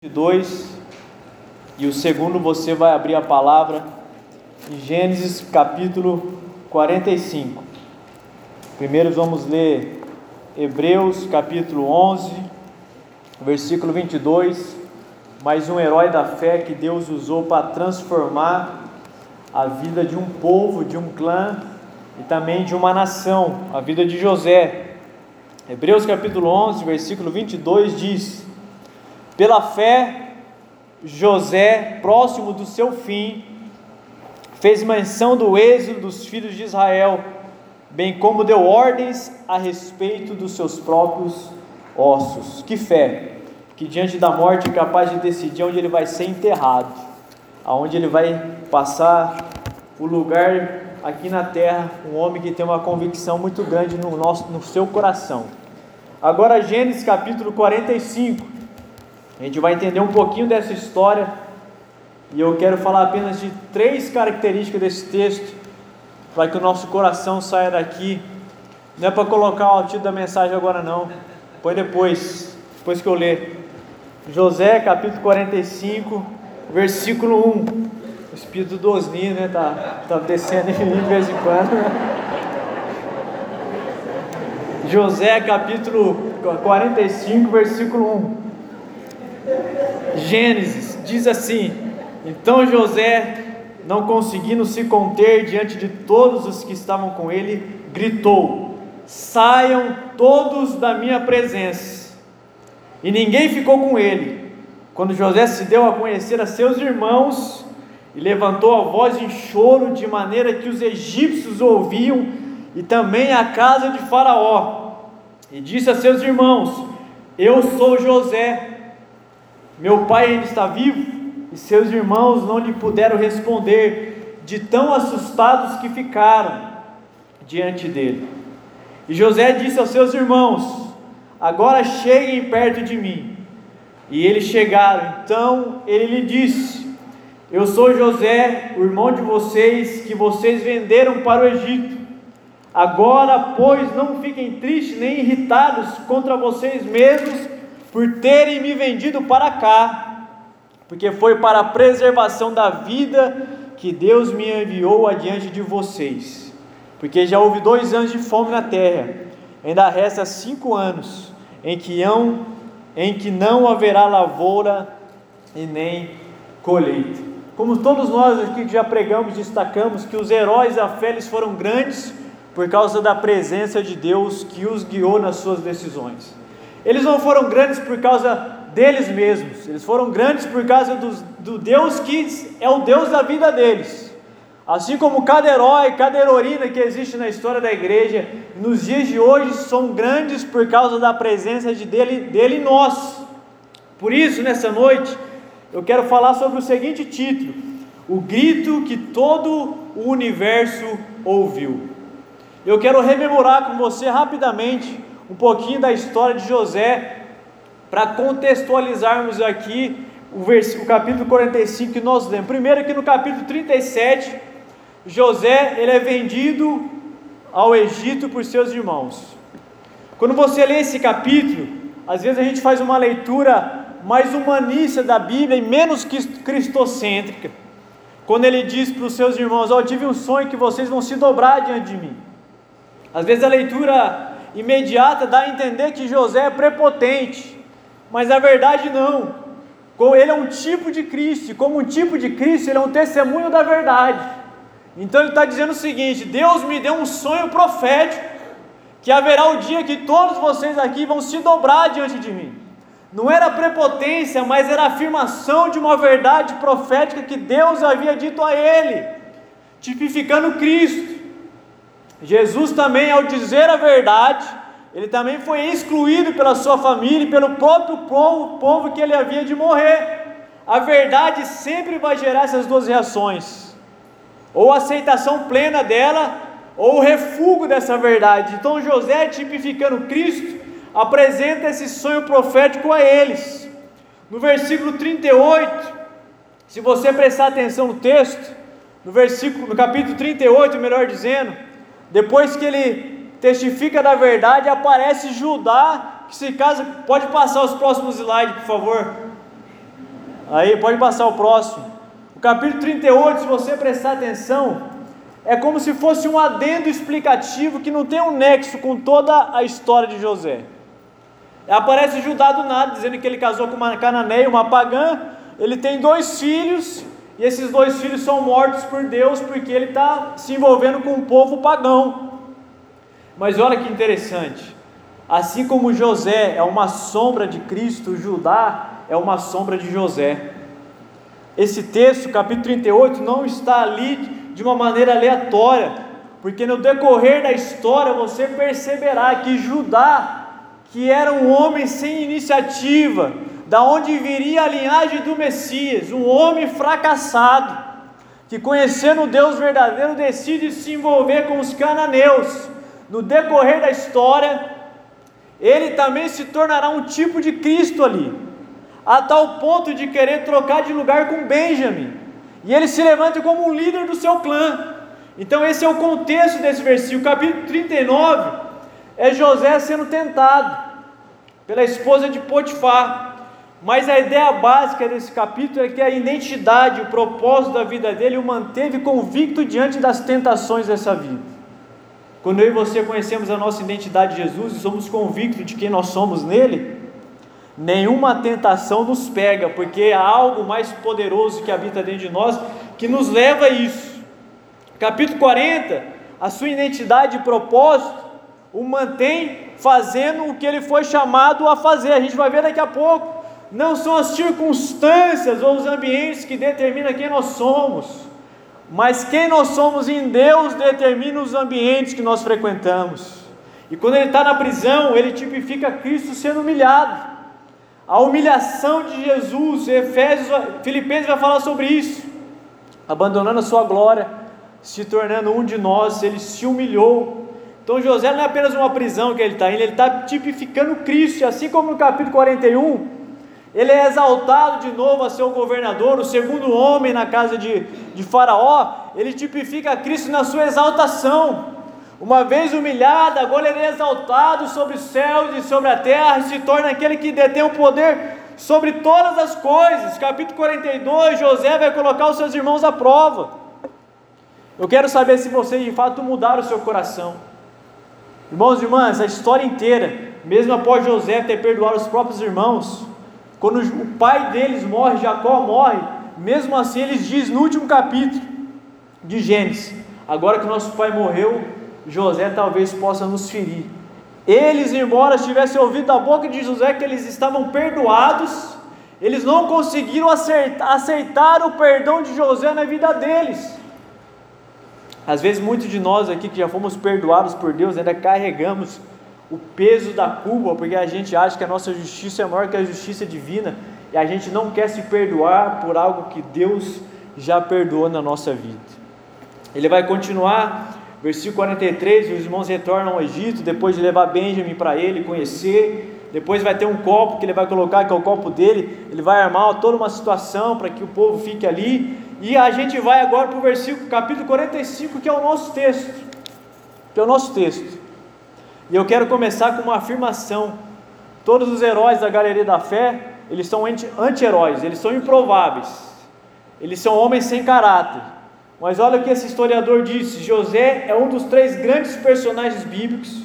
22 e o segundo você vai abrir a palavra em Gênesis capítulo 45. Primeiro vamos ler Hebreus capítulo 11, versículo 22. Mais um herói da fé que Deus usou para transformar a vida de um povo, de um clã e também de uma nação, a vida de José. Hebreus capítulo 11, versículo 22 diz: pela fé, José, próximo do seu fim, fez menção do êxodo dos filhos de Israel, bem como deu ordens a respeito dos seus próprios ossos. Que fé! Que diante da morte é capaz de decidir onde ele vai ser enterrado, aonde ele vai passar o lugar aqui na terra, um homem que tem uma convicção muito grande no, nosso, no seu coração. Agora, Gênesis capítulo 45. A gente vai entender um pouquinho dessa história e eu quero falar apenas de três características desse texto para que o nosso coração saia daqui. Não é para colocar o título da mensagem agora não, põe depois, depois que eu ler. José capítulo 45, versículo 1. O espírito do Osni, né, tá, tá descendo em mim de vez em quando. José capítulo 45, versículo 1. Gênesis diz assim: Então José, não conseguindo se conter diante de todos os que estavam com ele, gritou: Saiam todos da minha presença. E ninguém ficou com ele. Quando José se deu a conhecer a seus irmãos, e levantou a voz em choro, de maneira que os egípcios ouviam, e também a casa de Faraó, e disse a seus irmãos: Eu sou José meu pai ainda está vivo? E seus irmãos não lhe puderam responder, de tão assustados que ficaram diante dele. E José disse aos seus irmãos: Agora cheguem perto de mim. E eles chegaram. Então ele lhe disse: Eu sou José, o irmão de vocês, que vocês venderam para o Egito. Agora, pois, não fiquem tristes nem irritados contra vocês mesmos por terem me vendido para cá, porque foi para a preservação da vida que Deus me enviou adiante de vocês. Porque já houve dois anos de fome na terra, ainda resta cinco anos em que, hão, em que não haverá lavoura e nem colheita. Como todos nós aqui já pregamos, destacamos que os heróis da fé eles foram grandes por causa da presença de Deus que os guiou nas suas decisões. Eles não foram grandes por causa deles mesmos, eles foram grandes por causa do, do Deus que é o Deus da vida deles. Assim como cada herói, cada heroína que existe na história da igreja, nos dias de hoje são grandes por causa da presença de dele, dele em nós. Por isso, nessa noite, eu quero falar sobre o seguinte título: O grito que todo o universo ouviu. Eu quero rememorar com você rapidamente um pouquinho da história de José, para contextualizarmos aqui o, versículo, o capítulo 45 que nós lemos. Primeiro que no capítulo 37, José ele é vendido ao Egito por seus irmãos. Quando você lê esse capítulo, às vezes a gente faz uma leitura mais humanista da Bíblia e menos cristocêntrica. Quando ele diz para os seus irmãos: Ó, oh, tive um sonho que vocês vão se dobrar diante de mim. Às vezes a leitura imediata dá a entender que José é prepotente, mas na verdade não. Ele é um tipo de Cristo, e como um tipo de Cristo, ele é um testemunho da verdade. Então ele está dizendo o seguinte: Deus me deu um sonho profético, que haverá o dia que todos vocês aqui vão se dobrar diante de mim. Não era prepotência, mas era afirmação de uma verdade profética que Deus havia dito a ele, tipificando Cristo. Jesus também, ao dizer a verdade, ele também foi excluído pela sua família e pelo próprio povo, povo que ele havia de morrer. A verdade sempre vai gerar essas duas reações: ou aceitação plena dela, ou o refúgio dessa verdade. Então José, tipificando Cristo, apresenta esse sonho profético a eles. No versículo 38, se você prestar atenção no texto, no versículo, no capítulo 38, melhor dizendo, depois que ele testifica da verdade, aparece Judá, que se casa, pode passar os próximos slides, por favor. Aí pode passar o próximo. O capítulo 38, se você prestar atenção, é como se fosse um adendo explicativo que não tem um nexo com toda a história de José. Aparece Judá do nada, dizendo que ele casou com uma cananeia, uma pagã, ele tem dois filhos, e esses dois filhos são mortos por Deus porque ele está se envolvendo com um povo pagão. Mas olha que interessante, assim como José é uma sombra de Cristo, Judá é uma sombra de José. Esse texto, capítulo 38, não está ali de uma maneira aleatória, porque no decorrer da história você perceberá que Judá, que era um homem sem iniciativa, da onde viria a linhagem do Messias, um homem fracassado, que conhecendo o Deus verdadeiro decide se envolver com os cananeus. No decorrer da história, ele também se tornará um tipo de Cristo ali, a tal ponto de querer trocar de lugar com Benjamin, e ele se levanta como um líder do seu clã. Então, esse é o contexto desse versículo, capítulo 39 é José sendo tentado pela esposa de Potifar. Mas a ideia básica desse capítulo é que a identidade, o propósito da vida dele o manteve convicto diante das tentações dessa vida. Quando eu e você conhecemos a nossa identidade de Jesus e somos convictos de quem nós somos nele, nenhuma tentação nos pega, porque há algo mais poderoso que habita dentro de nós que nos leva a isso. Capítulo 40, a sua identidade e propósito o mantém fazendo o que ele foi chamado a fazer. A gente vai ver daqui a pouco não são as circunstâncias ou os ambientes que determinam quem nós somos, mas quem nós somos em Deus determina os ambientes que nós frequentamos. E quando ele está na prisão, ele tipifica Cristo sendo humilhado. A humilhação de Jesus, Efésios, Filipenses vai falar sobre isso. Abandonando a sua glória, se tornando um de nós, ele se humilhou. Então José não é apenas uma prisão que ele está indo, ele está tipificando Cristo, assim como no capítulo 41, ele é exaltado de novo a ser o governador, o segundo homem na casa de, de Faraó. Ele tipifica Cristo na sua exaltação. Uma vez humilhado, agora ele é exaltado sobre os céus e sobre a terra, e se torna aquele que detém o poder sobre todas as coisas. Capítulo 42, José vai colocar os seus irmãos à prova. Eu quero saber se vocês de fato mudaram o seu coração. Irmãos e irmãs, a história inteira, mesmo após José ter perdoado os próprios irmãos, quando o pai deles morre, Jacó morre, mesmo assim eles dizem no último capítulo de Gênesis: agora que nosso pai morreu, José talvez possa nos ferir. Eles, embora tivessem ouvido da boca de José que eles estavam perdoados, eles não conseguiram aceitar, aceitar o perdão de José na vida deles. Às vezes, muitos de nós aqui que já fomos perdoados por Deus ainda carregamos o peso da culpa, porque a gente acha que a nossa justiça é maior que a justiça divina e a gente não quer se perdoar por algo que Deus já perdoou na nossa vida. Ele vai continuar, versículo 43: os irmãos retornam ao Egito depois de levar Benjamin para ele conhecer. Depois vai ter um copo que ele vai colocar, que é o copo dele. Ele vai armar toda uma situação para que o povo fique ali. E a gente vai agora para o versículo, capítulo 45, que é o nosso texto. Que é o nosso texto. E eu quero começar com uma afirmação. Todos os heróis da galeria da fé, eles são anti-heróis, eles são improváveis. Eles são homens sem caráter. Mas olha o que esse historiador disse: José é um dos três grandes personagens bíblicos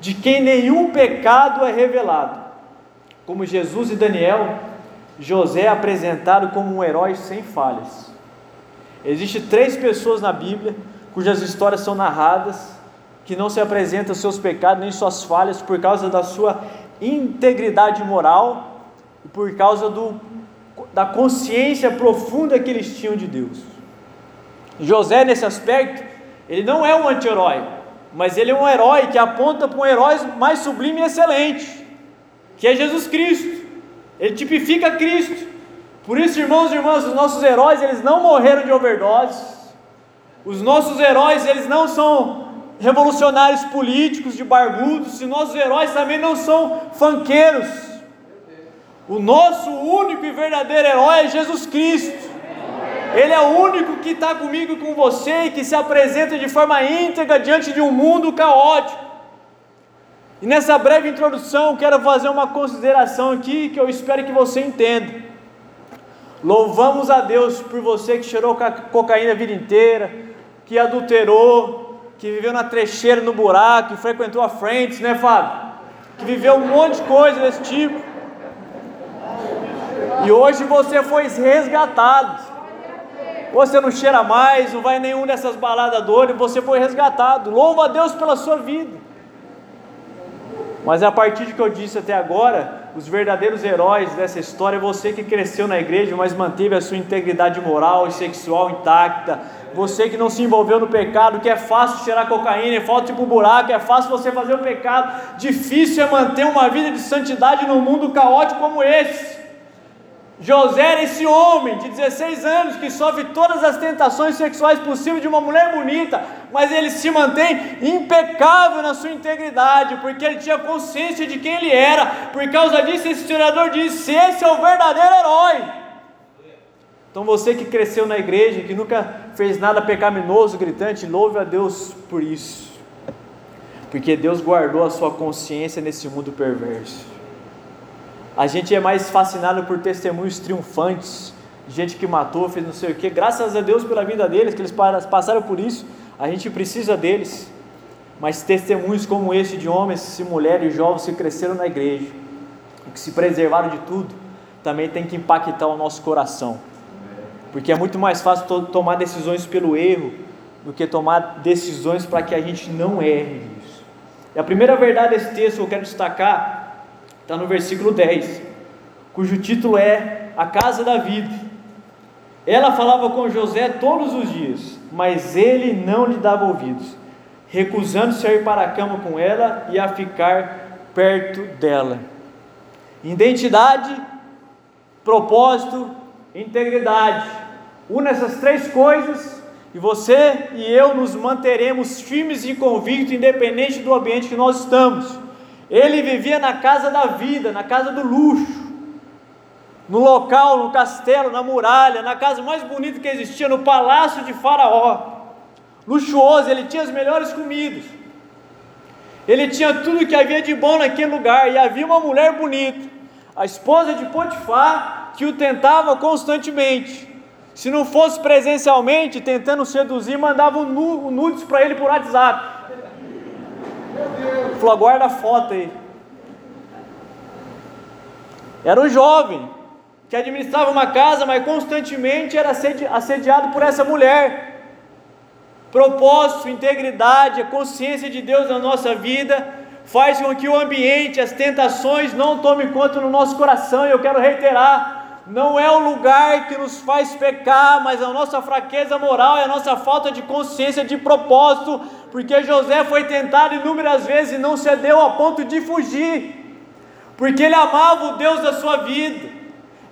de quem nenhum pecado é revelado. Como Jesus e Daniel, José é apresentado como um herói sem falhas. Existem três pessoas na Bíblia cujas histórias são narradas que não se apresenta seus pecados nem suas falhas por causa da sua integridade moral e por causa do, da consciência profunda que eles tinham de Deus. José, nesse aspecto, ele não é um anti-herói, mas ele é um herói que aponta para um herói mais sublime e excelente, que é Jesus Cristo. Ele tipifica Cristo. Por isso, irmãos e irmãs, os nossos heróis, eles não morreram de overdose. Os nossos heróis, eles não são revolucionários políticos de barbudos, se nossos heróis também não são fanqueiros. O nosso único e verdadeiro herói é Jesus Cristo. Ele é o único que está comigo e com você e que se apresenta de forma íntegra diante de um mundo caótico. E nessa breve introdução, quero fazer uma consideração aqui que eu espero que você entenda. Louvamos a Deus por você que cheirou cocaína a vida inteira, que adulterou, que viveu na trecheira, no buraco, que frequentou a frente, né, Fábio? Que viveu um monte de coisa desse tipo. E hoje você foi resgatado. Você não cheira mais, não vai nenhum dessas baladas doidas, você foi resgatado. Louva a Deus pela sua vida. Mas a partir de que eu disse até agora, os verdadeiros heróis dessa história é você que cresceu na igreja, mas manteve a sua integridade moral e sexual intacta. Você que não se envolveu no pecado, que é fácil cheirar cocaína, é fácil tipo buraco, é fácil você fazer o pecado. Difícil é manter uma vida de santidade num mundo caótico como esse. José era esse homem de 16 anos que sofre todas as tentações sexuais possíveis de uma mulher bonita, mas ele se mantém impecável na sua integridade, porque ele tinha consciência de quem ele era. Por causa disso, esse historiador diz: esse é o verdadeiro herói. Então você que cresceu na igreja, que nunca fez nada pecaminoso, gritante, louve a Deus por isso. Porque Deus guardou a sua consciência nesse mundo perverso. A gente é mais fascinado por testemunhos triunfantes, gente que matou, fez não sei o que. Graças a Deus pela vida deles, que eles passaram por isso. A gente precisa deles. Mas testemunhos como esse de homens e mulheres jovens que cresceram na igreja, que se preservaram de tudo, também tem que impactar o nosso coração. Porque é muito mais fácil tomar decisões pelo erro do que tomar decisões para que a gente não erre isso. E a primeira verdade desse texto que eu quero destacar está no versículo 10, cujo título é A Casa da Vida. Ela falava com José todos os dias, mas ele não lhe dava ouvidos, recusando-se a ir para a cama com ela e a ficar perto dela. Identidade, propósito, integridade. Una essas três coisas e você e eu nos manteremos firmes e convictos, independente do ambiente que nós estamos. Ele vivia na casa da vida, na casa do luxo, no local, no castelo, na muralha, na casa mais bonita que existia, no palácio de Faraó. Luxuoso, ele tinha as melhores comidas. Ele tinha tudo que havia de bom naquele lugar e havia uma mulher bonita, a esposa de Potifar, que o tentava constantemente. Se não fosse presencialmente, tentando seduzir, mandava um nudes para ele por WhatsApp. Falou, guarda a foto aí. Era um jovem que administrava uma casa, mas constantemente era assediado por essa mulher. Propósito, integridade, a consciência de Deus na nossa vida faz com que o ambiente, as tentações não tomem conta no nosso coração. E eu quero reiterar: não é o lugar que nos faz pecar, mas a nossa fraqueza moral é a nossa falta de consciência de propósito, porque José foi tentado inúmeras vezes e não cedeu a ponto de fugir, porque ele amava o Deus da sua vida,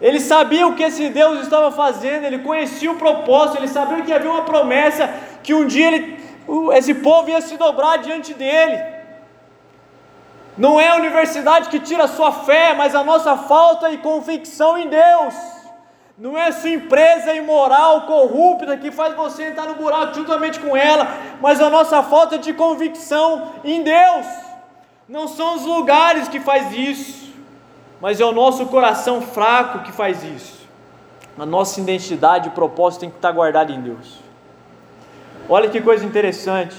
ele sabia o que esse Deus estava fazendo, ele conhecia o propósito, ele sabia que havia uma promessa que um dia ele, esse povo ia se dobrar diante dele. Não é a universidade que tira a sua fé, mas a nossa falta de convicção em Deus. Não é a sua empresa imoral, corrupta, que faz você entrar no buraco juntamente com ela, mas a nossa falta de convicção em Deus. Não são os lugares que faz isso, mas é o nosso coração fraco que faz isso. A nossa identidade e propósito tem que estar guardado em Deus. Olha que coisa interessante.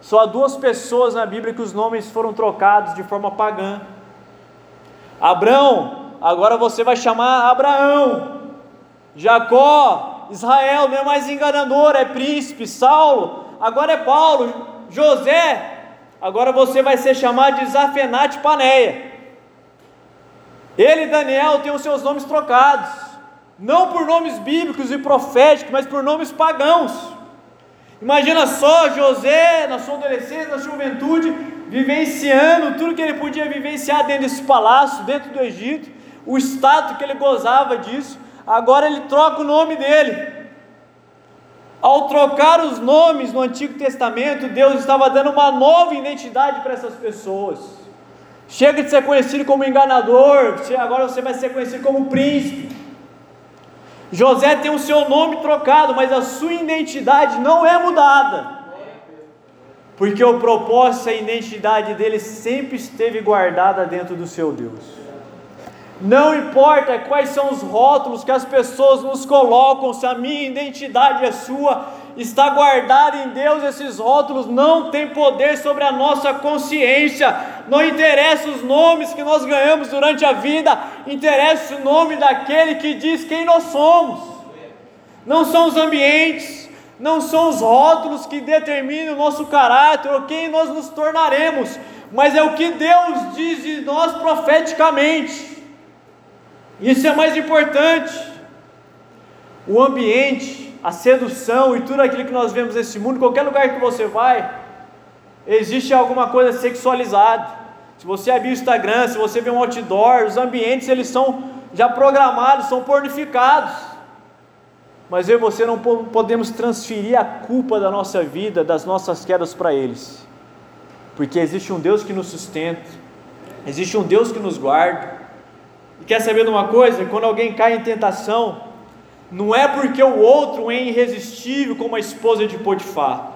Só há duas pessoas na Bíblia que os nomes foram trocados de forma pagã. Abraão, agora você vai chamar Abraão. Jacó, Israel, não é mais enganador, é príncipe. Saulo, agora é Paulo. José, agora você vai ser chamado de Zafenate Paneia. Ele e Daniel têm os seus nomes trocados, não por nomes bíblicos e proféticos, mas por nomes pagãos. Imagina só José, na sua adolescência, na sua juventude, vivenciando tudo que ele podia vivenciar dentro desse palácio, dentro do Egito, o status que ele gozava disso. Agora ele troca o nome dele. Ao trocar os nomes no Antigo Testamento, Deus estava dando uma nova identidade para essas pessoas. Chega de ser conhecido como enganador, agora você vai ser conhecido como príncipe. José tem o seu nome trocado, mas a sua identidade não é mudada. Porque o propósito, a identidade dele sempre esteve guardada dentro do seu Deus. Não importa quais são os rótulos que as pessoas nos colocam, se a minha identidade é sua, está guardada em Deus, esses rótulos não têm poder sobre a nossa consciência. Não interessa os nomes que nós ganhamos durante a vida, interessa o nome daquele que diz quem nós somos. Não são os ambientes, não são os rótulos que determinam o nosso caráter ou quem nós nos tornaremos, mas é o que Deus diz de nós profeticamente. Isso é mais importante. O ambiente, a sedução e tudo aquilo que nós vemos nesse mundo, qualquer lugar que você vai, existe alguma coisa sexualizada. Se você abrir o Instagram, se você vê um outdoor, os ambientes eles são já programados, são pornificados. Mas eu e você não podemos transferir a culpa da nossa vida, das nossas quedas para eles. Porque existe um Deus que nos sustenta, existe um Deus que nos guarda, e quer saber de uma coisa? Quando alguém cai em tentação, não é porque o outro é irresistível como a esposa de Potifar,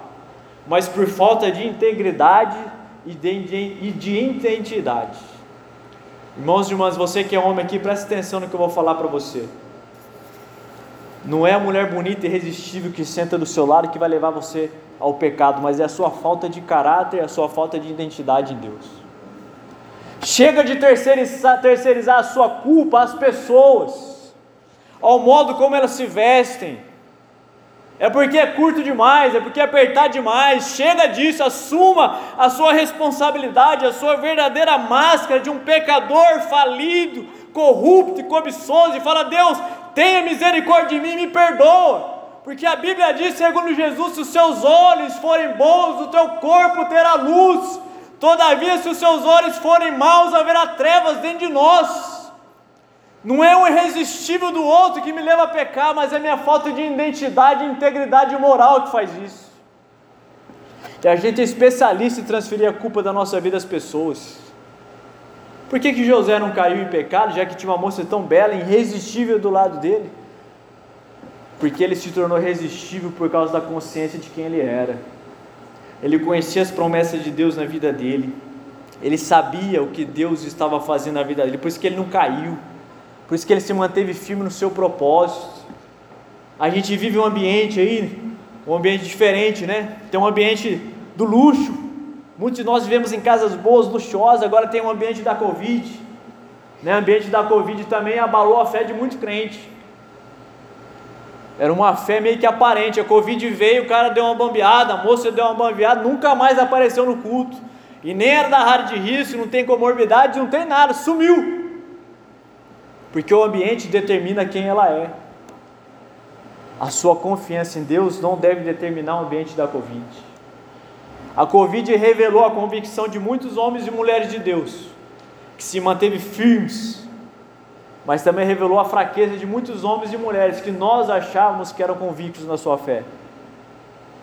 mas por falta de integridade e de, de identidade. Irmãos e irmãs, você que é homem aqui, preste atenção no que eu vou falar para você. Não é a mulher bonita e irresistível que senta do seu lado que vai levar você ao pecado, mas é a sua falta de caráter, a sua falta de identidade em Deus. Chega de terceirizar, terceirizar a sua culpa às pessoas, ao modo como elas se vestem. É porque é curto demais, é porque é apertar demais. Chega disso, assuma a sua responsabilidade, a sua verdadeira máscara de um pecador falido, corrupto e cobiçoso, e fala: Deus, tenha misericórdia de mim, me perdoa. Porque a Bíblia diz, segundo Jesus, se os seus olhos forem bons, o teu corpo terá luz. Todavia, se os seus olhos forem maus, haverá trevas dentro de nós. Não é o irresistível do outro que me leva a pecar, mas é minha falta de identidade e integridade moral que faz isso. E a gente é especialista em transferir a culpa da nossa vida às pessoas. Por que, que José não caiu em pecado, já que tinha uma moça tão bela, irresistível do lado dele? Porque ele se tornou irresistível por causa da consciência de quem ele era ele conhecia as promessas de Deus na vida dele, ele sabia o que Deus estava fazendo na vida dele, por isso que ele não caiu, por isso que ele se manteve firme no seu propósito. A gente vive um ambiente aí, um ambiente diferente, né? Tem um ambiente do luxo. Muitos de nós vivemos em casas boas, luxuosas, agora tem um ambiente da Covid. Né? O ambiente da Covid também abalou a fé de muito crente. Era uma fé meio que aparente. A Covid veio, o cara deu uma bambeada, a moça deu uma bambeada, nunca mais apareceu no culto. E nem era da área de risco, não tem comorbidade, não tem nada, sumiu. Porque o ambiente determina quem ela é. A sua confiança em Deus não deve determinar o ambiente da Covid. A Covid revelou a convicção de muitos homens e mulheres de Deus, que se manteve firmes mas também revelou a fraqueza de muitos homens e mulheres que nós achávamos que eram convictos na sua fé.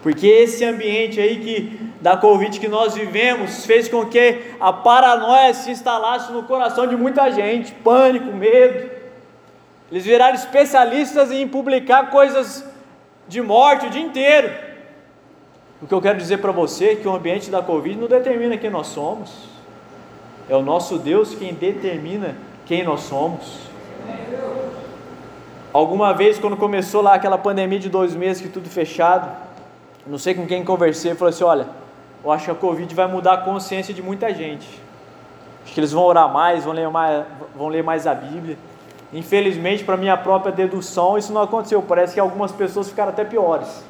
Porque esse ambiente aí que da Covid que nós vivemos fez com que a paranoia se instalasse no coração de muita gente, pânico, medo. Eles viraram especialistas em publicar coisas de morte o dia inteiro. O que eu quero dizer para você é que o ambiente da Covid não determina quem nós somos. É o nosso Deus quem determina quem nós somos. Alguma vez, quando começou lá aquela pandemia de dois meses, que tudo fechado, não sei com quem conversei, falou assim: Olha, eu acho que a Covid vai mudar a consciência de muita gente. Acho que eles vão orar mais, vão ler mais, vão ler mais a Bíblia. Infelizmente, para minha própria dedução, isso não aconteceu. Parece que algumas pessoas ficaram até piores.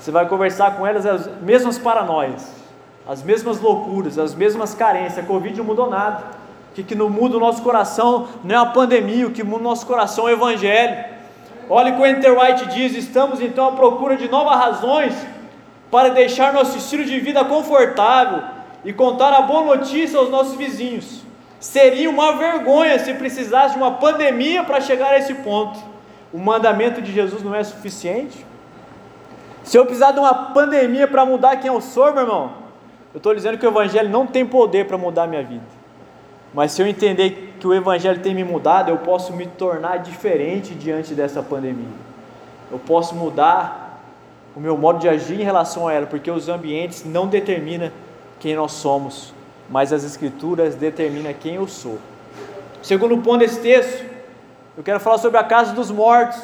Você vai conversar com elas, as mesmas paranoias, as mesmas loucuras, as mesmas carências. A Covid não mudou nada. O que, que não muda o nosso coração não é a pandemia, o que muda o nosso coração é o Evangelho. Olha o que o Enter White diz: estamos então à procura de novas razões para deixar nosso estilo de vida confortável e contar a boa notícia aos nossos vizinhos. Seria uma vergonha se precisasse de uma pandemia para chegar a esse ponto. O mandamento de Jesus não é suficiente? Se eu precisar de uma pandemia para mudar quem eu sou, meu irmão, eu estou dizendo que o Evangelho não tem poder para mudar a minha vida. Mas se eu entender que o Evangelho tem me mudado, eu posso me tornar diferente diante dessa pandemia. Eu posso mudar o meu modo de agir em relação a ela, porque os ambientes não determinam quem nós somos, mas as Escrituras determinam quem eu sou. Segundo ponto desse texto, eu quero falar sobre a casa dos mortos.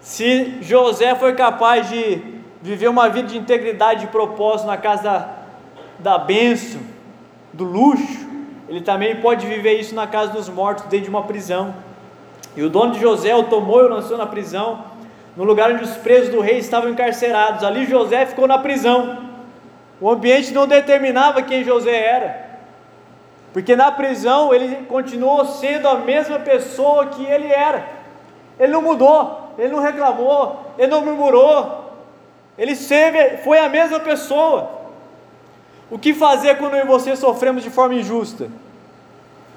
Se José foi capaz de viver uma vida de integridade e propósito na casa da, da bênção, do luxo, ele também pode viver isso na casa dos mortos, dentro de uma prisão. E o dono de José o tomou e o lançou na prisão, no lugar onde os presos do rei estavam encarcerados. Ali José ficou na prisão. O ambiente não determinava quem José era. Porque na prisão ele continuou sendo a mesma pessoa que ele era. Ele não mudou, ele não reclamou, ele não murmurou. Ele sempre foi a mesma pessoa. O que fazer quando eu e você sofremos de forma injusta?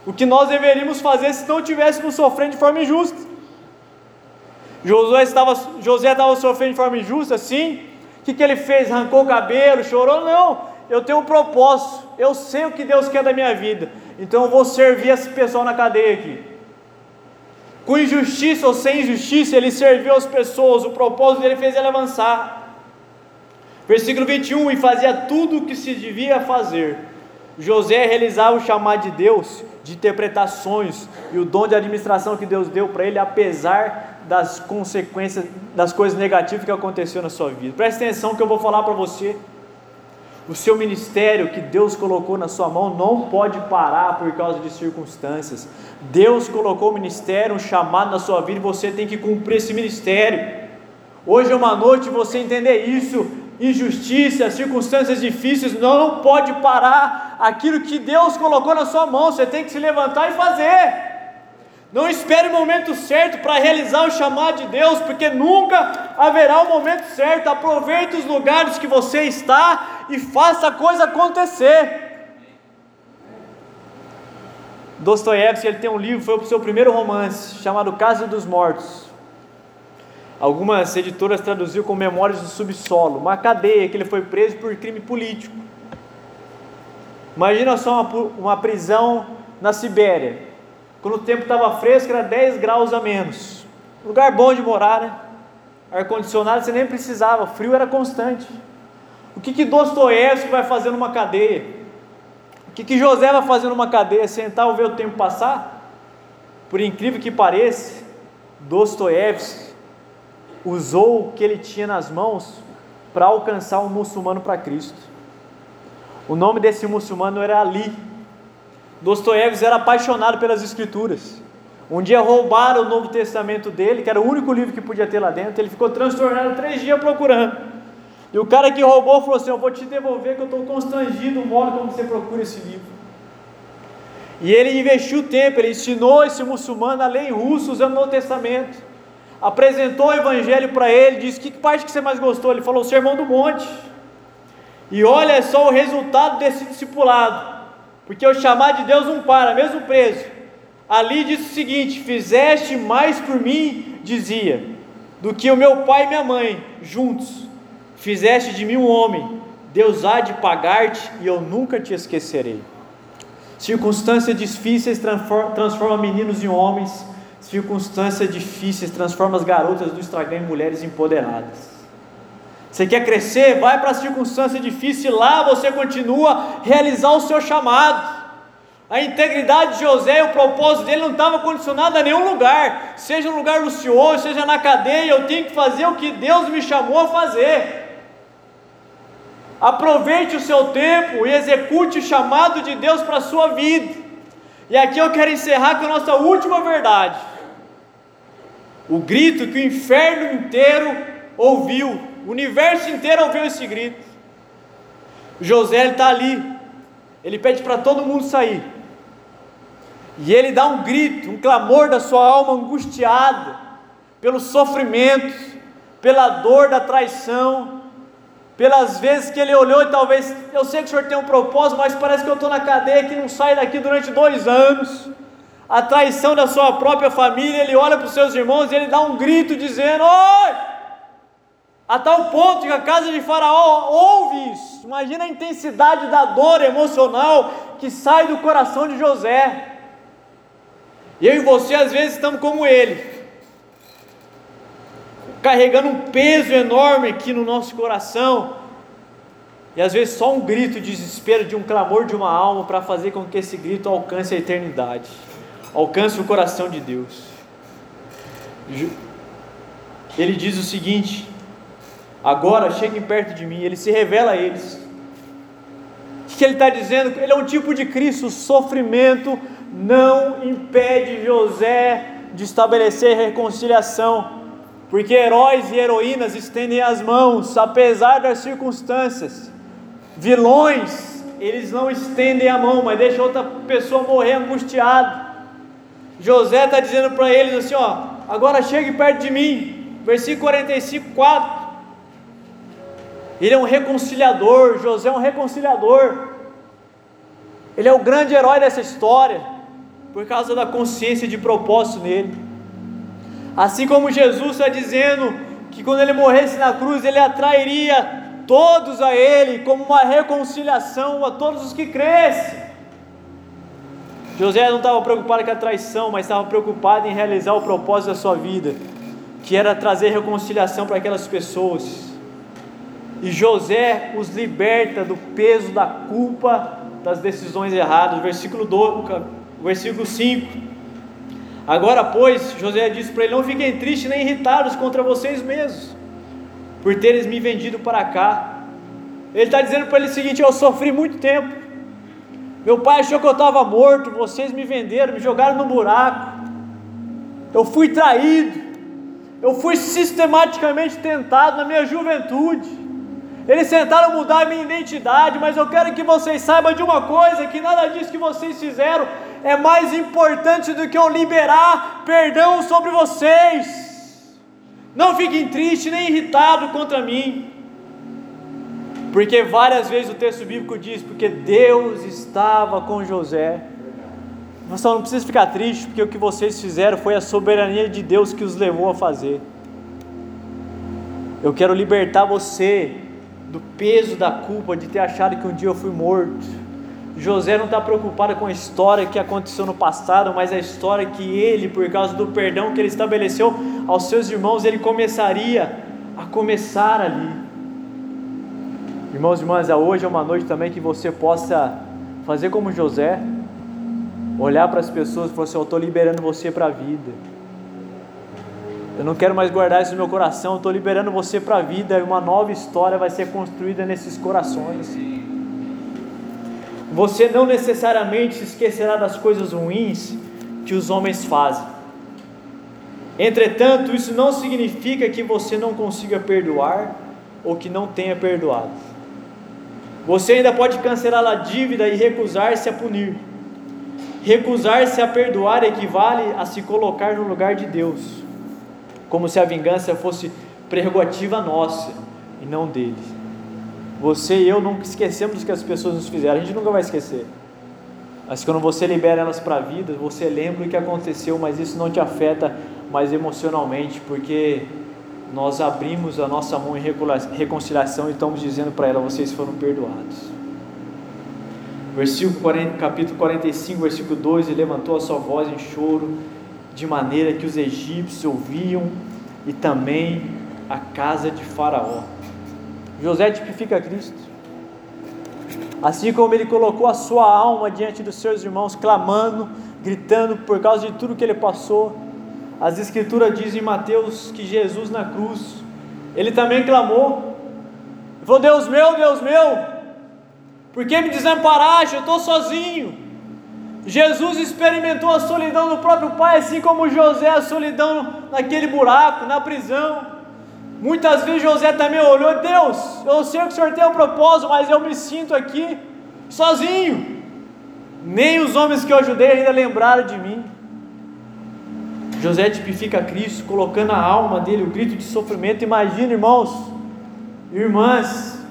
O que nós deveríamos fazer se não estivéssemos sofrendo de forma injusta? Josué estava, José estava sofrendo de forma injusta, sim. O que, que ele fez? Arrancou o cabelo, chorou? Não eu tenho um propósito, eu sei o que Deus quer da minha vida, então eu vou servir esse pessoal na cadeia aqui. Com injustiça ou sem injustiça, ele serviu as pessoas, o propósito dele fez ele avançar. Versículo 21: E fazia tudo o que se devia fazer. José realizava o chamado de Deus de interpretações e o dom de administração que Deus deu para ele, apesar das consequências, das coisas negativas que aconteceu na sua vida. Preste atenção que eu vou falar para você. O seu ministério que Deus colocou na sua mão não pode parar por causa de circunstâncias. Deus colocou o ministério, um chamado na sua vida e você tem que cumprir esse ministério. Hoje é uma noite você entender isso. Injustiça, circunstâncias difíceis, não pode parar aquilo que Deus colocou na sua mão. Você tem que se levantar e fazer. Não espere o momento certo para realizar o chamado de Deus, porque nunca haverá o momento certo. Aproveite os lugares que você está e faça a coisa acontecer. Dostoiévski ele tem um livro, foi o seu primeiro romance, chamado Casa dos Mortos. Algumas editoras traduziu com Memórias do Subsolo, uma cadeia que ele foi preso por crime político. Imagina só uma, uma prisão na Sibéria quando o tempo estava fresco, era 10 graus a menos. Lugar bom de morar, né? Ar-condicionado você nem precisava, frio era constante. O que, que Dostoiévski vai fazer numa cadeia? O que, que José vai fazer numa cadeia? Sentar ou ver o tempo passar? Por incrível que pareça, Dostoiévski usou o que ele tinha nas mãos para alcançar um muçulmano para Cristo. O nome desse muçulmano era Ali. Dostoiévski era apaixonado pelas escrituras. Um dia roubaram o Novo Testamento dele, que era o único livro que podia ter lá dentro. Ele ficou transtornado três dias procurando. E o cara que roubou falou assim: Eu vou te devolver, que eu estou constrangido o modo como você procura esse livro. E ele investiu tempo, ele ensinou esse muçulmano a ler em russo usando o Novo Testamento. Apresentou o evangelho para ele, disse: Que parte que você mais gostou? Ele falou: O sermão do monte. E olha só o resultado desse discipulado porque o chamado de Deus não para, mesmo preso. Ali diz o seguinte: Fizeste mais por mim, dizia, do que o meu pai e minha mãe juntos. Fizeste de mim um homem. Deus há de pagar-te e eu nunca te esquecerei. Circunstâncias difíceis transformam transforma meninos em homens. Circunstâncias difíceis transformam as garotas do Instagram em mulheres empoderadas. Você quer crescer? Vai para a circunstância difícil, lá você continua realizar o seu chamado. A integridade de José, o propósito dele não estava condicionado a nenhum lugar, seja no lugar lucioso, seja na cadeia, eu tenho que fazer o que Deus me chamou a fazer. Aproveite o seu tempo e execute o chamado de Deus para a sua vida. E aqui eu quero encerrar com a nossa última verdade. O grito que o inferno inteiro ouviu o universo inteiro ouviu esse grito. José está ali. Ele pede para todo mundo sair. E ele dá um grito, um clamor da sua alma angustiada, pelo sofrimento, pela dor da traição, pelas vezes que ele olhou e talvez, eu sei que o senhor tem um propósito, mas parece que eu estou na cadeia que não sai daqui durante dois anos. A traição da sua própria família, ele olha para os seus irmãos e ele dá um grito dizendo: Oi! a tal ponto que a casa de Faraó ouve isso. Imagina a intensidade da dor emocional que sai do coração de José. E eu e você às vezes estamos como ele, carregando um peso enorme aqui no nosso coração, e às vezes só um grito de desespero, de um clamor de uma alma para fazer com que esse grito alcance a eternidade. Alcance o coração de Deus. Ele diz o seguinte: agora cheguem perto de mim, ele se revela a eles. O que ele está dizendo? Ele é um tipo de Cristo, o sofrimento não impede José de estabelecer reconciliação, porque heróis e heroínas estendem as mãos, apesar das circunstâncias. Vilões, eles não estendem a mão, mas deixam outra pessoa morrer angustiado. José está dizendo para eles assim: ó, agora chegue perto de mim, versículo 45, 4. Ele é um reconciliador, José é um reconciliador. Ele é o grande herói dessa história, por causa da consciência de propósito nele. Assim como Jesus está dizendo que quando ele morresse na cruz, ele atrairia todos a Ele, como uma reconciliação a todos os que crescem. José não estava preocupado com a traição, mas estava preocupado em realizar o propósito da sua vida, que era trazer reconciliação para aquelas pessoas. E José os liberta do peso da culpa das decisões erradas. Versículo, 2, versículo 5. Agora, pois, José disse para ele: Não fiquem tristes nem irritados contra vocês mesmos por teres me vendido para cá. Ele está dizendo para ele o seguinte: Eu sofri muito tempo. Meu pai achou que eu estava morto. Vocês me venderam, me jogaram no buraco. Eu fui traído. Eu fui sistematicamente tentado na minha juventude. Eles tentaram mudar a minha identidade, mas eu quero que vocês saibam de uma coisa: que nada disso que vocês fizeram é mais importante do que eu liberar perdão sobre vocês. Não fiquem tristes nem irritados contra mim. Porque várias vezes o texto bíblico diz: porque Deus estava com José. Você não precisa ficar triste, porque o que vocês fizeram foi a soberania de Deus que os levou a fazer. Eu quero libertar você do peso da culpa de ter achado que um dia eu fui morto José não está preocupado com a história que aconteceu no passado, mas a história que ele, por causa do perdão que ele estabeleceu aos seus irmãos, ele começaria a começar ali. Irmãos e irmãs, hoje é uma noite também que você possa fazer como José, olhar para as pessoas e falar assim: Eu estou liberando você para a vida. Eu não quero mais guardar isso no meu coração, estou liberando você para a vida e uma nova história vai ser construída nesses corações. Você não necessariamente se esquecerá das coisas ruins que os homens fazem. Entretanto, isso não significa que você não consiga perdoar ou que não tenha perdoado. Você ainda pode cancelar a dívida e recusar-se a punir. Recusar-se a perdoar equivale a se colocar no lugar de Deus, como se a vingança fosse prerrogativa nossa e não dele. Você e eu nunca esquecemos do que as pessoas nos fizeram, a gente nunca vai esquecer. Mas quando você libera elas para a vida, você lembra o que aconteceu, mas isso não te afeta mais emocionalmente, porque nós abrimos a nossa mão em reconciliação e estamos dizendo para ela: vocês foram perdoados. Versículo 40, capítulo 45, versículo 2: Ele levantou a sua voz em choro, de maneira que os egípcios ouviam, e também a casa de Faraó. José tipifica Cristo. Assim como ele colocou a sua alma diante dos seus irmãos, clamando, gritando por causa de tudo que ele passou. As Escrituras dizem em Mateus que Jesus na cruz, ele também clamou. Falou: Deus meu, Deus meu, por que me desamparaste? Eu estou sozinho. Jesus experimentou a solidão do próprio Pai, assim como José a solidão naquele buraco, na prisão. Muitas vezes José também olhou, Deus, eu sei que o Senhor tem um propósito, mas eu me sinto aqui sozinho. Nem os homens que eu ajudei ainda lembraram de mim. José tipifica Cristo, colocando a alma dele, o grito de sofrimento. Imagina, irmãos, irmãs,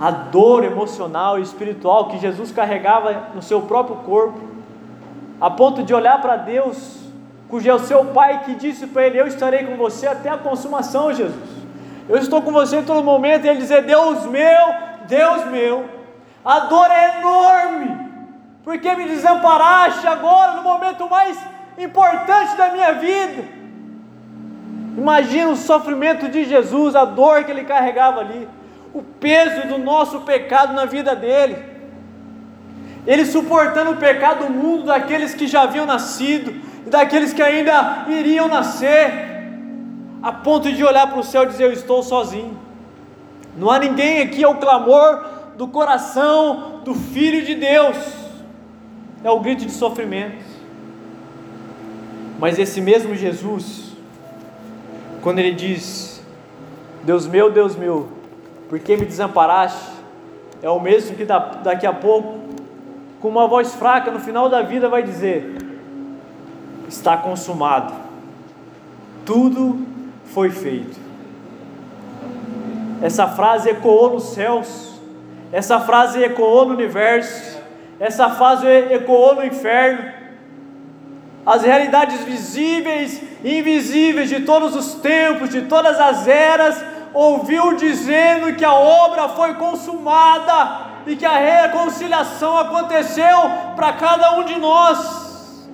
a dor emocional e espiritual que Jesus carregava no seu próprio corpo, a ponto de olhar para Deus cujo é o seu pai que disse para ele: Eu estarei com você até a consumação, Jesus. Eu estou com você em todo momento. E ele dizer: Deus meu, Deus meu, a dor é enorme, porque me desamparaste agora no momento mais importante da minha vida. Imagina o sofrimento de Jesus, a dor que ele carregava ali, o peso do nosso pecado na vida dele. Ele suportando o pecado do mundo daqueles que já haviam nascido e daqueles que ainda iriam nascer, a ponto de olhar para o céu e dizer: Eu estou sozinho. Não há ninguém aqui, é o clamor do coração do Filho de Deus, é o grito de sofrimento. Mas esse mesmo Jesus, quando ele diz: Deus meu, Deus meu, por que me desamparaste? É o mesmo que daqui a pouco, com uma voz fraca no final da vida, vai dizer: Está consumado, tudo foi feito. Essa frase ecoou nos céus, essa frase ecoou no universo, essa frase ecoou no inferno. As realidades visíveis e invisíveis de todos os tempos, de todas as eras, ouviu dizendo que a obra foi consumada e que a reconciliação aconteceu para cada um de nós.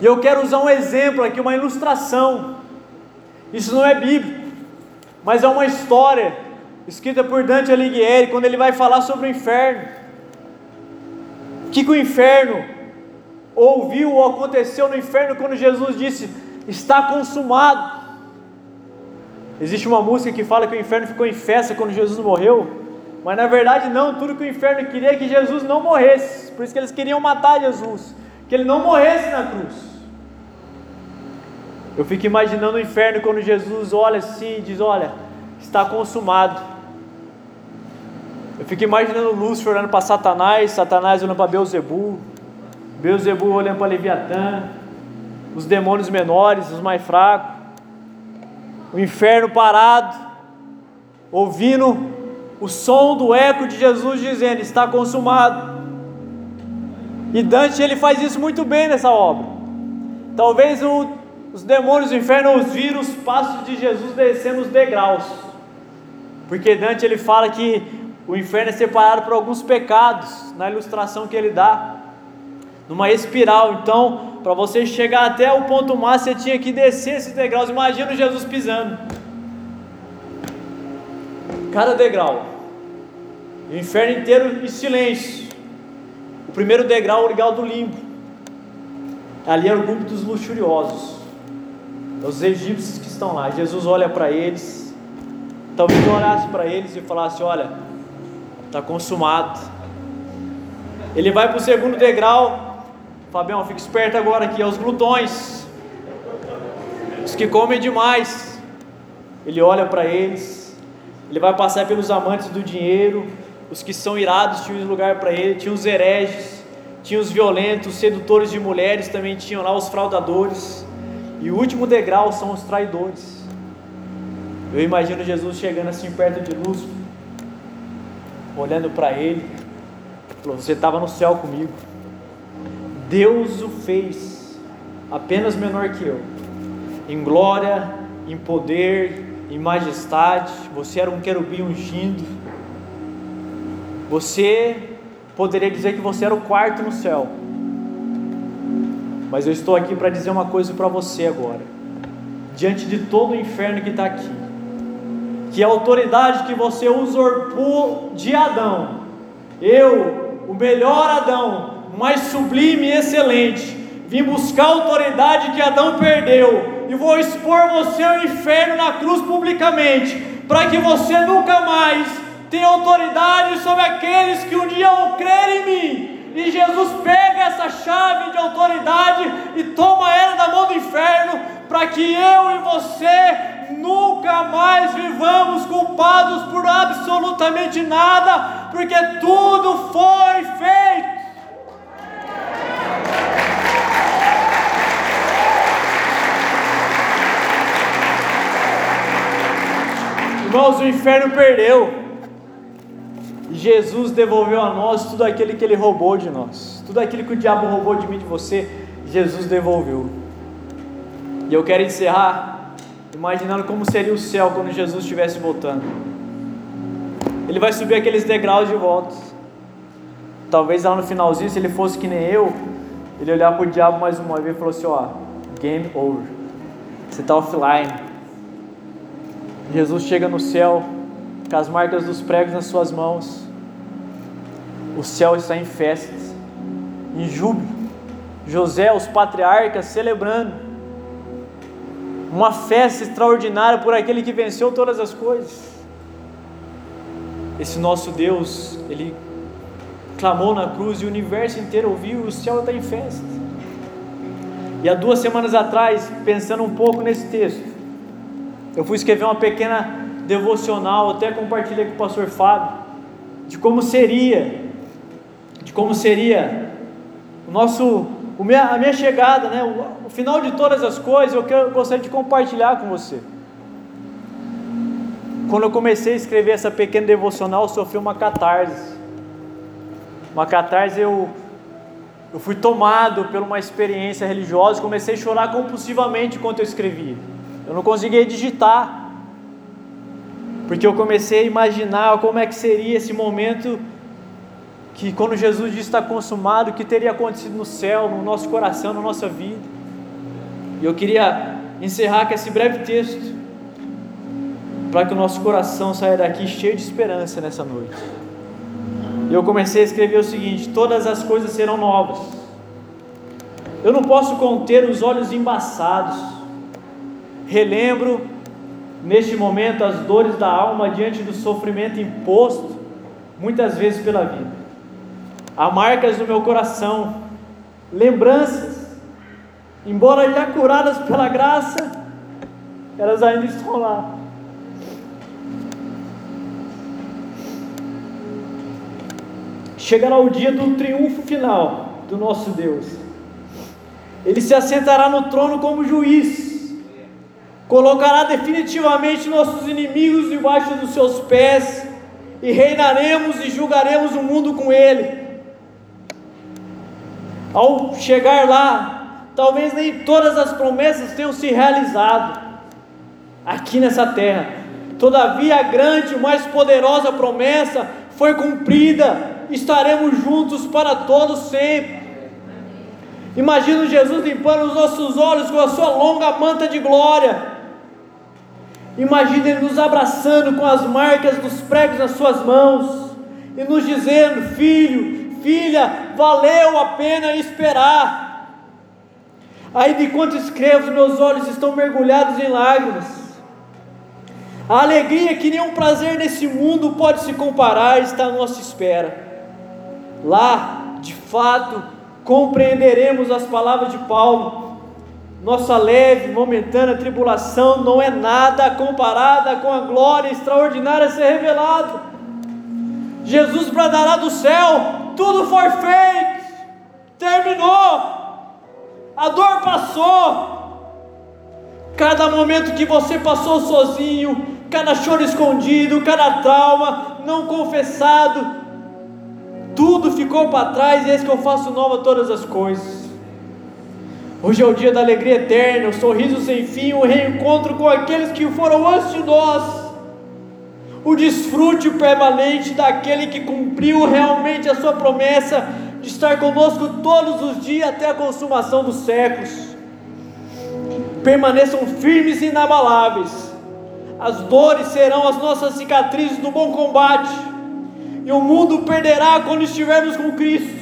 E eu quero usar um exemplo aqui, uma ilustração. Isso não é bíblico, mas é uma história escrita por Dante Alighieri quando ele vai falar sobre o inferno. O que, que o inferno ouviu ou aconteceu no inferno quando Jesus disse: Está consumado. Existe uma música que fala que o inferno ficou em festa quando Jesus morreu, mas na verdade não, tudo que o inferno queria é que Jesus não morresse, por isso que eles queriam matar Jesus, que ele não morresse na cruz. Eu fico imaginando o inferno quando Jesus olha assim e diz: Olha, está consumado. Eu fico imaginando Lúcifer olhando para Satanás, Satanás olhando para Beuzebu, Beuzebu olhando para Leviatã, os demônios menores, os mais fracos, o inferno parado, ouvindo o som do eco de Jesus dizendo: Está consumado. E Dante ele faz isso muito bem nessa obra. Talvez o, os demônios do inferno os viram os passos de Jesus descendo os degraus, porque Dante ele fala que o inferno é separado por alguns pecados, na ilustração que ele dá, numa espiral. Então, para você chegar até o ponto máximo, você tinha que descer esses degraus. Imagina Jesus pisando. Cada degrau. O inferno inteiro em silêncio. O primeiro degrau o degrau do limbo. Ali é o grupo dos luxuriosos. É os egípcios que estão lá. Jesus olha para eles. Talvez olhasse para eles e falasse: Olha, está consumado. Ele vai para o segundo degrau, Fabião, fica esperto agora aqui, aos glutões, os que comem demais. Ele olha para eles, ele vai passar pelos amantes do dinheiro, os que são irados tinham lugar para ele, tinha os hereges, tinha os violentos, os sedutores de mulheres, também tinham lá os fraudadores, e o último degrau são os traidores. Eu imagino Jesus chegando assim perto de Lúcifer, olhando para ele, falou: Você estava no céu comigo. Deus o fez apenas menor que eu, em glória, em poder, em majestade. Você era um querubim ungindo. Você poderia dizer que você era o quarto no céu. Mas eu estou aqui para dizer uma coisa para você agora, diante de todo o inferno que está aqui, que a autoridade que você usurpou de Adão, eu, o melhor Adão, mais sublime e excelente. Vim buscar a autoridade que Adão perdeu e vou expor você ao inferno na cruz publicamente, para que você nunca mais tenha autoridade sobre aqueles que um dia vão crer em mim. E Jesus pega essa chave de autoridade e toma ela da mão do inferno, para que eu e você nunca mais vivamos culpados por absolutamente nada, porque tudo foi feito. O inferno perdeu. Jesus devolveu a nós tudo aquilo que ele roubou de nós. Tudo aquilo que o diabo roubou de mim de você, Jesus devolveu. E eu quero encerrar imaginando como seria o céu quando Jesus estivesse voltando. Ele vai subir aqueles degraus de volta. Talvez lá no finalzinho, se ele fosse que nem eu, ele olhar para o diabo mais uma vez e falou assim: Ó, game over. Você está offline. Jesus chega no céu com as marcas dos pregos nas suas mãos. O céu está em festas, em júbilo. José, os patriarcas celebrando uma festa extraordinária por aquele que venceu todas as coisas. Esse nosso Deus, ele clamou na cruz e o universo inteiro ouviu, e o céu está em festa. E há duas semanas atrás, pensando um pouco nesse texto, eu fui escrever uma pequena devocional, até compartilhei com o pastor Fábio, de como seria, de como seria o nosso, o minha, a minha chegada, né, o, o final de todas as coisas, eu, quero, eu gostaria de compartilhar com você. Quando eu comecei a escrever essa pequena devocional, eu sofri uma catarse. Uma catarse, eu, eu fui tomado por uma experiência religiosa e comecei a chorar compulsivamente enquanto eu escrevia. Eu não conseguia digitar, porque eu comecei a imaginar como é que seria esse momento que quando Jesus disse está consumado, o que teria acontecido no céu, no nosso coração, na nossa vida. E eu queria encerrar com esse breve texto, para que o nosso coração saia daqui cheio de esperança nessa noite. E eu comecei a escrever o seguinte: todas as coisas serão novas. Eu não posso conter os olhos embaçados. Relembro neste momento as dores da alma diante do sofrimento imposto, muitas vezes pela vida. Há marcas no meu coração, lembranças, embora já curadas pela graça, elas ainda estão lá. chegará o dia do triunfo final do nosso Deus. Ele se assentará no trono como juiz, colocará definitivamente nossos inimigos debaixo dos seus pés, e reinaremos e julgaremos o mundo com ele. Ao chegar lá, talvez nem todas as promessas tenham se realizado aqui nessa terra. Todavia, a grande, mais poderosa promessa foi cumprida estaremos juntos para todos sempre. Imagino Jesus limpando os nossos olhos com a sua longa manta de glória. Imagina Ele nos abraçando com as marcas dos pregos nas suas mãos e nos dizendo: Filho, filha, valeu a pena esperar. Ainda enquanto escrevo, meus olhos estão mergulhados em lágrimas. A alegria que nenhum prazer nesse mundo pode se comparar está à nossa espera. Lá, de fato, compreenderemos as palavras de Paulo. Nossa leve, momentânea tribulação não é nada comparada com a glória extraordinária a ser revelada. Jesus bradará do céu: tudo foi feito, terminou, a dor passou. Cada momento que você passou sozinho, cada choro escondido, cada trauma não confessado, tudo ficou para trás e eis que eu faço nova todas as coisas. Hoje é o dia da alegria eterna, o sorriso sem fim, o reencontro com aqueles que foram antes de nós, o desfrute permanente daquele que cumpriu realmente a sua promessa de estar conosco todos os dias até a consumação dos séculos. Permaneçam firmes e inabaláveis, as dores serão as nossas cicatrizes do bom combate e o mundo perderá quando estivermos com Cristo.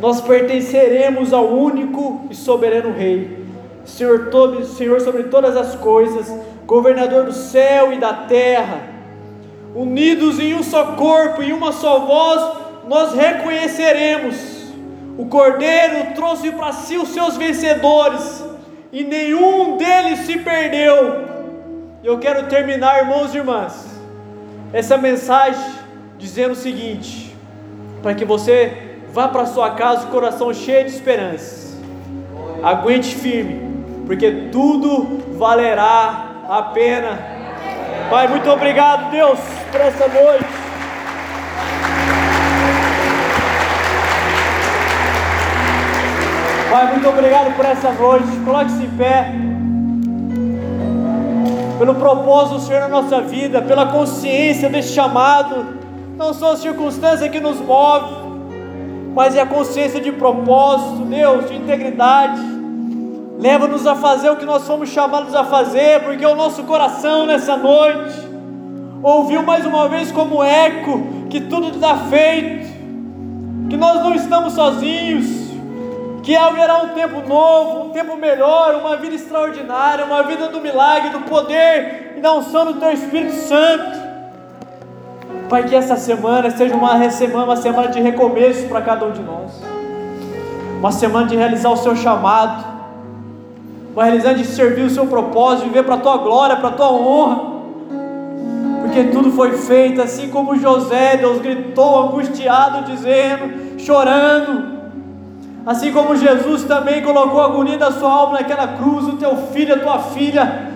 Nós pertenceremos ao único e soberano Rei, Senhor, todo, Senhor sobre todas as coisas, governador do céu e da terra. Unidos em um só corpo e uma só voz, nós reconheceremos: o Cordeiro trouxe para si os seus vencedores, e nenhum deles se perdeu. Eu quero terminar, irmãos e irmãs, essa mensagem dizendo o seguinte: para que você vá para sua casa com o coração cheio de esperança. Aguente firme, porque tudo valerá a pena. Pai, muito obrigado, Deus, por essa noite. Pai, muito obrigado por essa noite. Coloque-se em pé pelo propósito do Senhor na nossa vida, pela consciência desse chamado. Não são as circunstâncias que nos movem, mas é a consciência de propósito, Deus, de integridade. Leva-nos a fazer o que nós fomos chamados a fazer, porque o nosso coração nessa noite ouviu mais uma vez como eco que tudo está feito, que nós não estamos sozinhos, que haverá um tempo novo, um tempo melhor, uma vida extraordinária, uma vida do milagre, do poder e da unção do Teu Espírito Santo. Pai, que essa semana seja uma semana, uma semana de recomeço para cada um de nós, uma semana de realizar o seu chamado, uma realizar de servir o seu propósito, viver para a tua glória, para a tua honra. Porque tudo foi feito assim como José, Deus gritou angustiado, dizendo, chorando. Assim como Jesus também colocou a agonia da sua alma naquela cruz, o teu filho, a tua filha,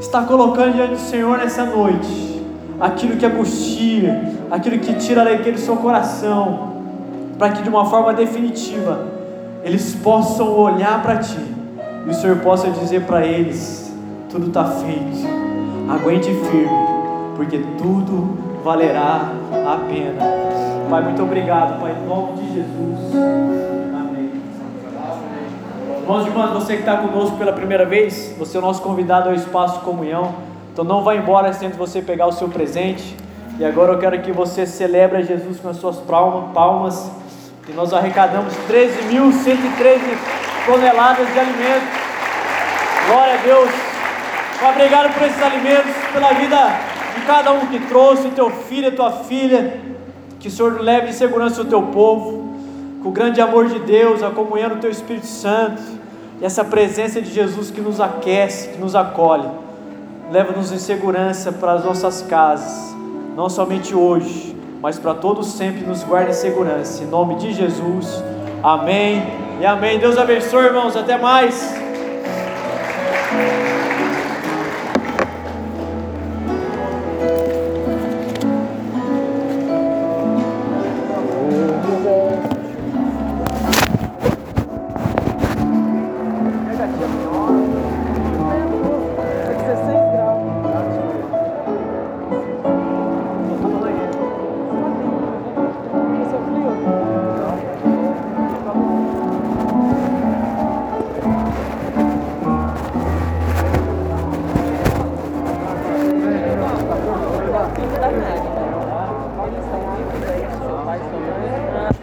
está colocando diante do Senhor nessa noite aquilo que angustia, aquilo que tira alegria do seu coração, para que de uma forma definitiva eles possam olhar para ti e o Senhor possa dizer para eles: tudo está feito, aguente firme porque tudo valerá a pena. Pai, muito obrigado, Pai, em nome de Jesus. Amém. Irmãos e irmãs, você que está conosco pela primeira vez, você é o nosso convidado ao espaço comunhão. Então não vá embora sem você pegar o seu presente. E agora eu quero que você celebre Jesus com as suas palmas. E nós arrecadamos 13.113 toneladas de alimentos. Glória a Deus. Obrigado por esses alimentos, pela vida de cada um que trouxe, teu filho, tua filha, que o Senhor leve em segurança o teu povo, com o grande amor de Deus, a comunhão do teu Espírito Santo, e essa presença de Jesus que nos aquece, que nos acolhe, leva-nos em segurança para as nossas casas, não somente hoje, mas para todos sempre nos guarde em segurança, em nome de Jesus, amém e amém. Deus abençoe, irmãos, até mais.